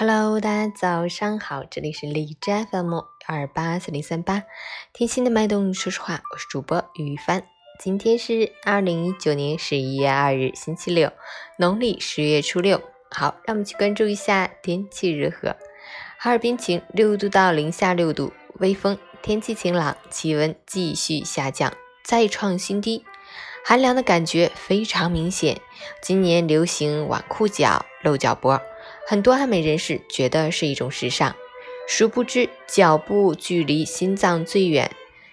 Hello，大家早上好，这里是荔枝 FM 二八四零三八，听心的脉动，说实话，我是主播于帆。今天是二零一九年十一月二日，星期六，农历十月初六。好，让我们去关注一下天气如何。哈尔滨晴，六度到零下六度，微风，天气晴朗，气温继续下降，再创新低。寒凉的感觉非常明显。今年流行挽裤脚、露脚脖，很多爱美人士觉得是一种时尚。殊不知，脚部距离心脏最远，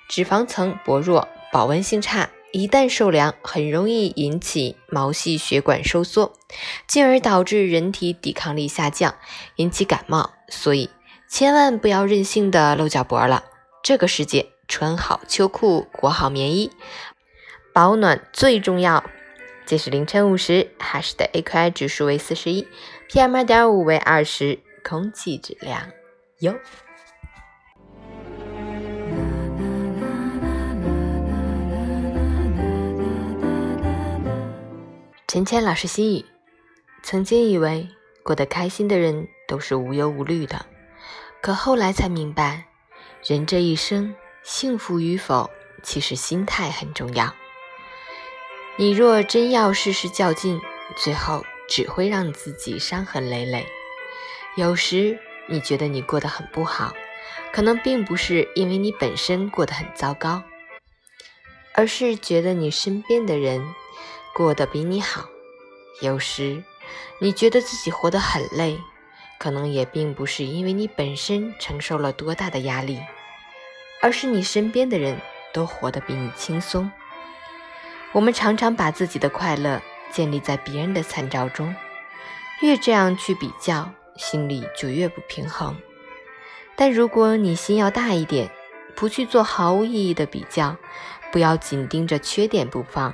脂肪层薄弱，保温性差，一旦受凉，很容易引起毛细血管收缩，进而导致人体抵抗力下降，引起感冒。所以，千万不要任性的露脚脖了。这个世界，穿好秋裤，裹好棉衣。保暖最重要。截止凌晨五时，哈市的 AQI 指数为四十一，PM 二点五为二十，空气质量优。陈谦老师心语：曾经以为过得开心的人都是无忧无虑的，可后来才明白，人这一生幸福与否，其实心态很重要。你若真要事事较劲，最后只会让自己伤痕累累。有时你觉得你过得很不好，可能并不是因为你本身过得很糟糕，而是觉得你身边的人过得比你好。有时你觉得自己活得很累，可能也并不是因为你本身承受了多大的压力，而是你身边的人都活得比你轻松。我们常常把自己的快乐建立在别人的参照中，越这样去比较，心里就越不平衡。但如果你心要大一点，不去做毫无意义的比较，不要紧盯着缺点不放，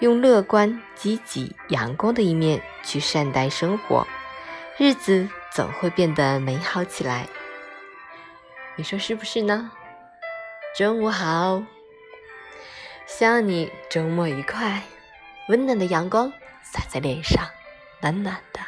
用乐观、积极、阳光的一面去善待生活，日子总会变得美好起来。你说是不是呢？中午好。希望你周末愉快，温暖的阳光洒在脸上，暖暖的。